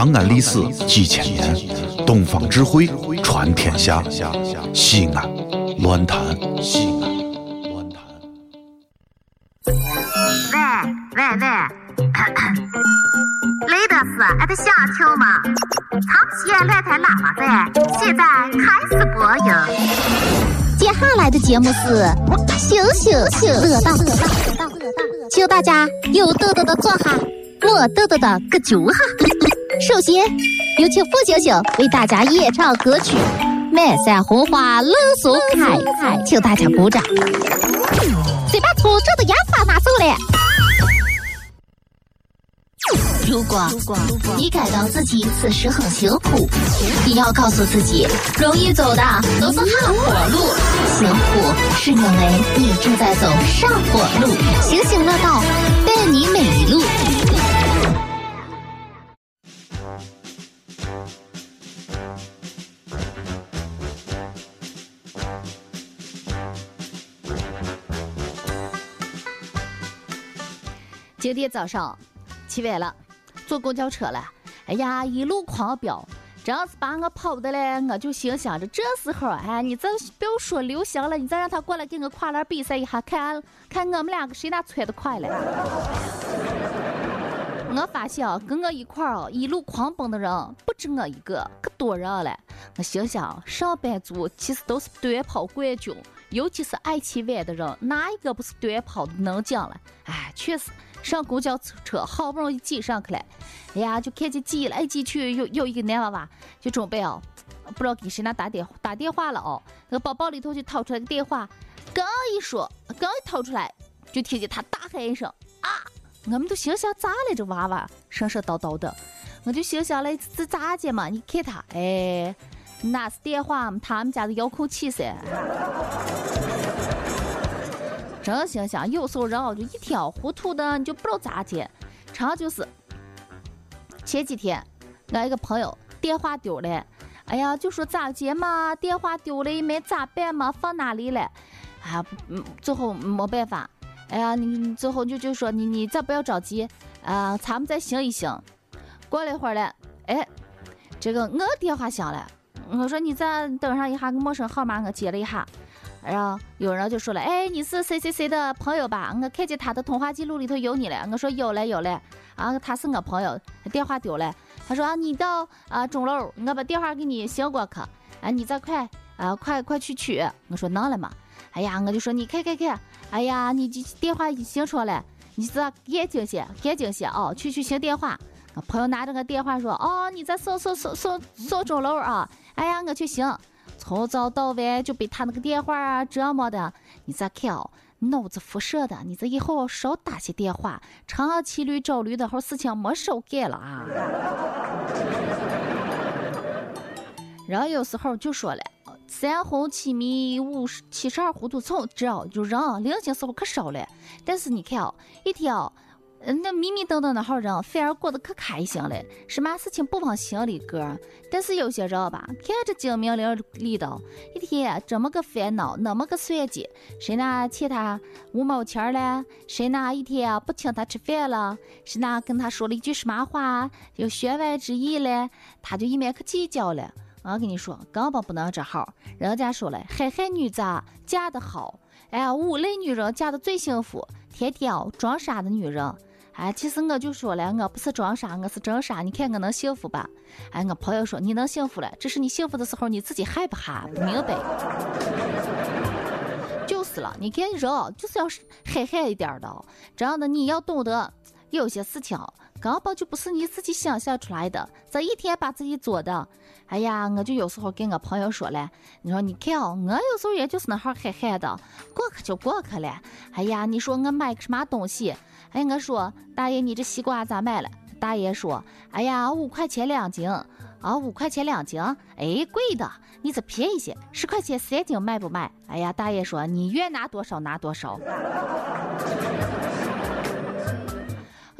长安历史几千年，东方智慧传天下。西安，乱谈西安，乱谈。喂喂喂，雷德斯，俺的小球吗？长期来台喇叭在，现在开始播音。接下来的节目是醒醒醒乐道，请大家有豆豆的坐下，没豆豆的搁脚下。首先，有请付星星为大家演唱歌曲《满山红花冷松开》，请大家鼓掌。先把粗糙的牙刷拿走了。如果你感到自己此时很辛苦，你要告诉自己，容易走的都是下坡路，辛苦是因为你正在走上坡路。星星乐道，伴你每今天早上起晚了，坐公交车了。哎呀，一路狂飙，真是把我跑的嘞！我就心想着，这时候哎，你再不要说刘翔了，你再让他过来跟我跨栏比赛一下，看看我们两个谁哪窜的快了。我发现啊，跟我一块儿一路狂奔的人不止我一个，可多人了。我心想，上班族其实都是短跑冠军，尤其是爱起晚的人，哪一个不是短跑能讲了？哎，确实。上公交车好不容易挤上去了，哎呀，就看见挤来挤去，有有一个男娃娃就准备哦，不知道给谁那打电打电话了哦，那个包包里头就掏出来个电话，刚一说，刚一掏出来，就听见他大喊一声啊！我们都心想咋了这娃娃神神叨叨的，我就心想嘞这咋的嘛？你看他，哎，那是电话他们家的遥控器噻。真心想，有时候人啊就一天糊涂的，你就不知道咋接。常就是前几天，俺一个朋友电话丢了，哎呀，就说咋接嘛？电话丢了也没咋办嘛？放哪里了？哎呀，最后没办法。哎呀，你最后就就说你你再不要着急啊，咱们再想一想。过了一会儿了，哎，这个我电话响了，我说你再等上一下，陌生号码我接了一下。然后有人就说了：“哎，你是谁谁谁的朋友吧？我看见他的通话记录里头有你了。”我说：“有了，有了。”啊，他是我朋友，电话丢了。他说：“啊，你到啊钟楼，我把电话给你行过去。啊，你再快啊，快快去取。”我说：“能了吗？”哎呀，我就说：“你看看看，哎呀，你这电话已醒出来了，你这赶紧些，赶紧些哦，去去行电话。”我朋友拿着个电话说：“哦，你在送送送送送钟楼啊？哎呀，我去行。”从早到晚就被他那个电话啊折磨的，你再看哦，脑子辐射的，你这以后少打些电话，长期驴找驴的好事情没少干了啊。人有时候就说了，三红七迷五十七十二糊涂虫，知道就人零星时候可少了，但是你看哦，一天哦。嗯，那迷迷瞪瞪的好人反而过得可开心了，什么事情不往心里搁。但是有些人吧，看着精明伶俐的，一天这么个烦恼，那么个算计，谁那欠他五毛钱了，谁那一天不请他吃饭了，谁那跟他说了一句什么话有弦外之意了，他就一面可计较了。我跟你说，根本不能这号。人家说了，海海女子嫁得好，哎呀，五类女人嫁的最幸福，天天装傻的女人。哎，其实我就说了，我不是装傻，我是真傻。你看我能幸福吧？哎，我朋友说你能幸福了，只是你幸福的时候你自己害不害？不明白？就是了，你看人就是要憨憨一点的，这样的你要懂得，有些事情根本就不是你自己想象出来的，这一天把自己做的。哎呀，我就有时候跟我朋友说了，你说你看哦，我有时候也就是那号嗨嗨的，过去就过去了。哎呀，你说我买个什么东西？哎，我说大爷，你这西瓜咋卖了？大爷说，哎呀，五块钱两斤啊，五块钱两斤，哎，贵的，你这便宜些，十块钱三斤卖不卖？哎呀，大爷说，你愿拿多少拿多少。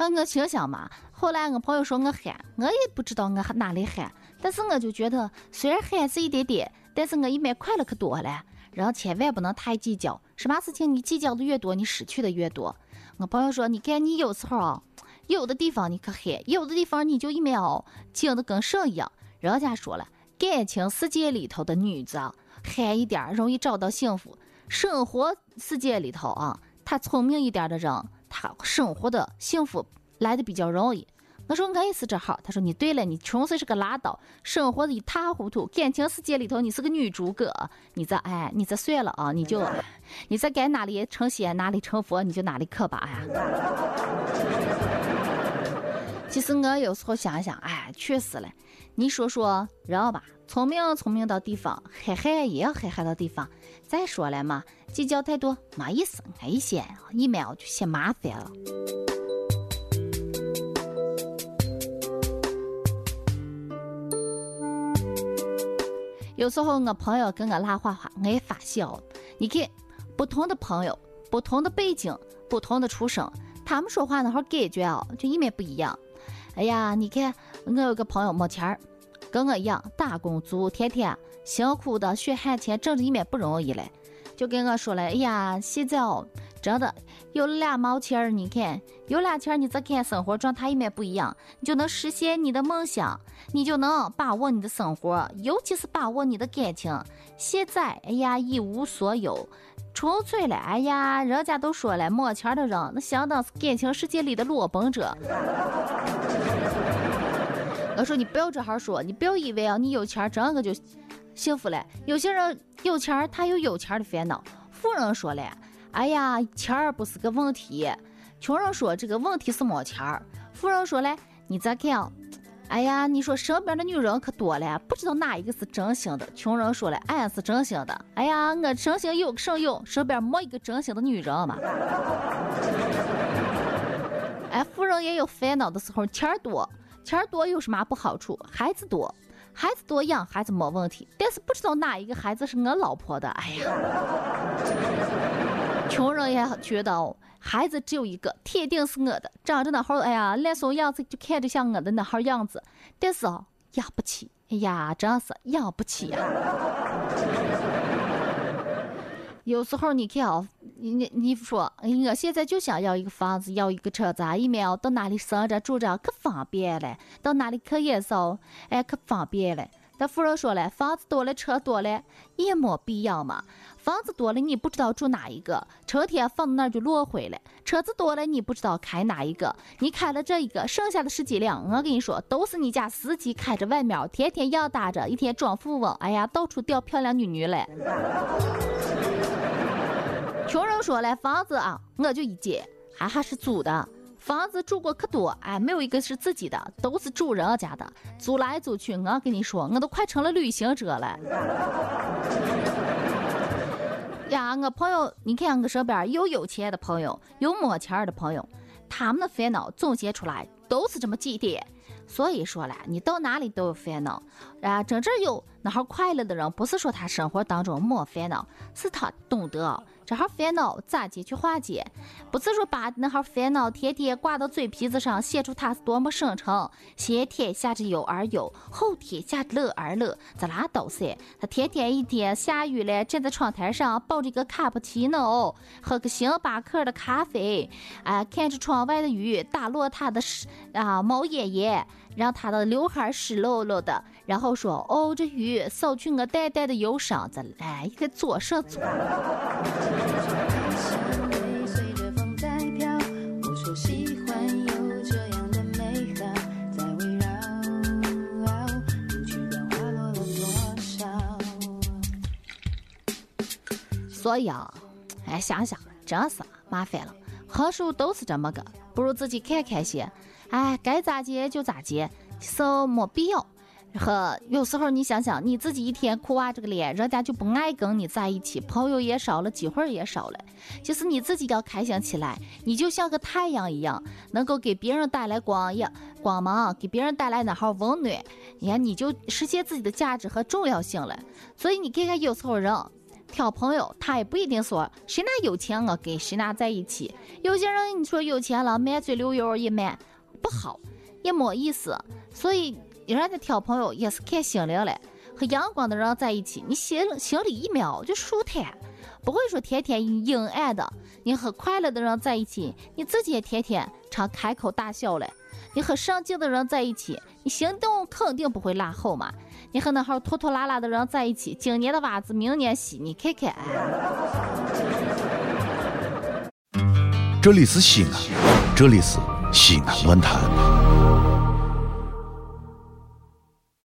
啊，我心想嘛，后来我朋友说我憨，我也不知道我哪里憨，但是我就觉得，虽然憨是一点点，但是我一面快乐可多了。人千万不能太计较，什么事情你计较的越多，你失去的越多。我朋友说：“你看，你有时候啊，有的地方你可黑，有的地方你就一秒静的跟神一样。人家说了，感情世界里头的女子啊，憨一点容易找到幸福；生活世界里头啊，她聪明一点的人，她生活的幸福来的比较容易。我说我也是这号，他说你对了，你纯粹是个拉倒，生活的一塌糊涂，感情世界里头你是个女诸葛，你这哎，你这算了啊，你就，你这该哪里成仙哪里成佛，你就哪里可吧呀。其实我有时候想想，哎，确实嘞，你说说人吧，聪明聪明到地方，憨憨也要憨憨到地方。再说了嘛，计较太多没意思，一些一秒就嫌麻烦了。有时候我朋友跟我拉话话，我也发笑。你看，不同的朋友，不同的背景，不同的出身，他们说话那会感觉啊，就一面不一样。哎呀，你看，我有个朋友没钱儿，跟我一样打工族，天天辛苦的血汗钱挣着一面不容易嘞，就跟我说了，哎呀，现在哦。真的有了两毛钱儿，你看有俩钱儿，你再看生活状态一面不一样，你就能实现你的梦想，你就能把握你的生活，尤其是把握你的感情。现在，哎呀，一无所有，纯粹了。哎呀，人家都说了，没钱的人那相当是感情世界里的裸奔者。我说你不要这样说，你不要以为啊，你有钱真个就幸福了。有些人有钱，他有有钱的烦恼。富人说了。哎呀，钱儿不是个问题。穷人说这个问题是没钱儿。富人说嘞，你再看，哎呀，你说身边的女人可多了，不知道哪一个是真心的。穷人说嘞，俺是真心的。哎呀，我真心有甚有，身边没一个真心的女人嘛。哎，富人也有烦恼的时候，钱儿多，钱多有什么不好处？孩子多，孩子多养孩子没问题，但是不知道哪一个孩子是我老婆的。哎呀。穷人也觉得哦孩子只有一个，铁定是我的，长着那号，哎呀，脸怂样子就看着像我的那号样子，但是哦，养不起，哎呀，真是养不起呀。有时候你看你，你你说，我现在就想要一个房子，要一个车子，一面到哪里生着住着可方便了，到哪里去也少，哎，可方便了。那夫人说了，房子多了，车多了，也没必要嘛。房子多了，你不知道住哪一个，成天放在那儿就落灰了；车子多了，你不知道开哪一个，你开了这一个，剩下的十几辆，我跟你说，都是你家司机开着外面，天天要打着，一天装富翁，哎呀，到处钓漂亮女女嘞。穷人说了，房子啊，我就一间，还还是租的。房子住过可多，哎，没有一个是自己的，都是主人家的，租来租去。我跟你说，我都快成了旅行者了。呀，我朋友，你看我身边有有钱的朋友，有没钱的朋友，他们的烦恼总结出来都是这么几点。所以说了，你到哪里都有烦恼，啊，真正有那号快乐的人，不是说他生活当中没烦恼，是他懂得。这号烦恼咋解去化解？不是说把那号烦恼天天挂到嘴皮子上，写出他是多么深沉。先天下之忧而忧，后天下之乐而乐，这拉倒噻。他天天一天下雨了，站在窗台上抱着一个卡布奇诺，喝个星巴克的咖啡，啊，看着窗外的雨打落他的啊毛爷爷，让他的刘海湿漉漉的，然后说：“哦，这雨扫去我淡淡的忧伤。”这来，一个做什做？所以啊，哎，想想真是麻烦了。何处都是这么个，不如自己看看先。哎，该咋接就咋接，是没必要。呵有时候你想想，你自己一天哭哇这个脸，人家就不爱跟你在一起，朋友也少了，机会也少了。就是你自己要开心起来，你就像个太阳一样，能够给别人带来光呀光芒，给别人带来那号温暖，你看你就实现自己的价值和重要性了。所以你看看有时候人挑朋友，他也不一定说谁那有钱我跟谁那在一起。有些人你说有钱了，满嘴流油一满不好，也没意思。所以。人家挑朋友也是看心灵嘞，和阳光的人在一起，你心心里一秒就舒坦，不会说天天阴暗的。你和快乐的人在一起，你自己也天天常开口大笑嘞。你和上进的人在一起，你行动肯定不会落后嘛。你和那号拖拖拉拉的人在一起，今年的袜子明年洗，你看看。这里是西安，这里是西安论坛。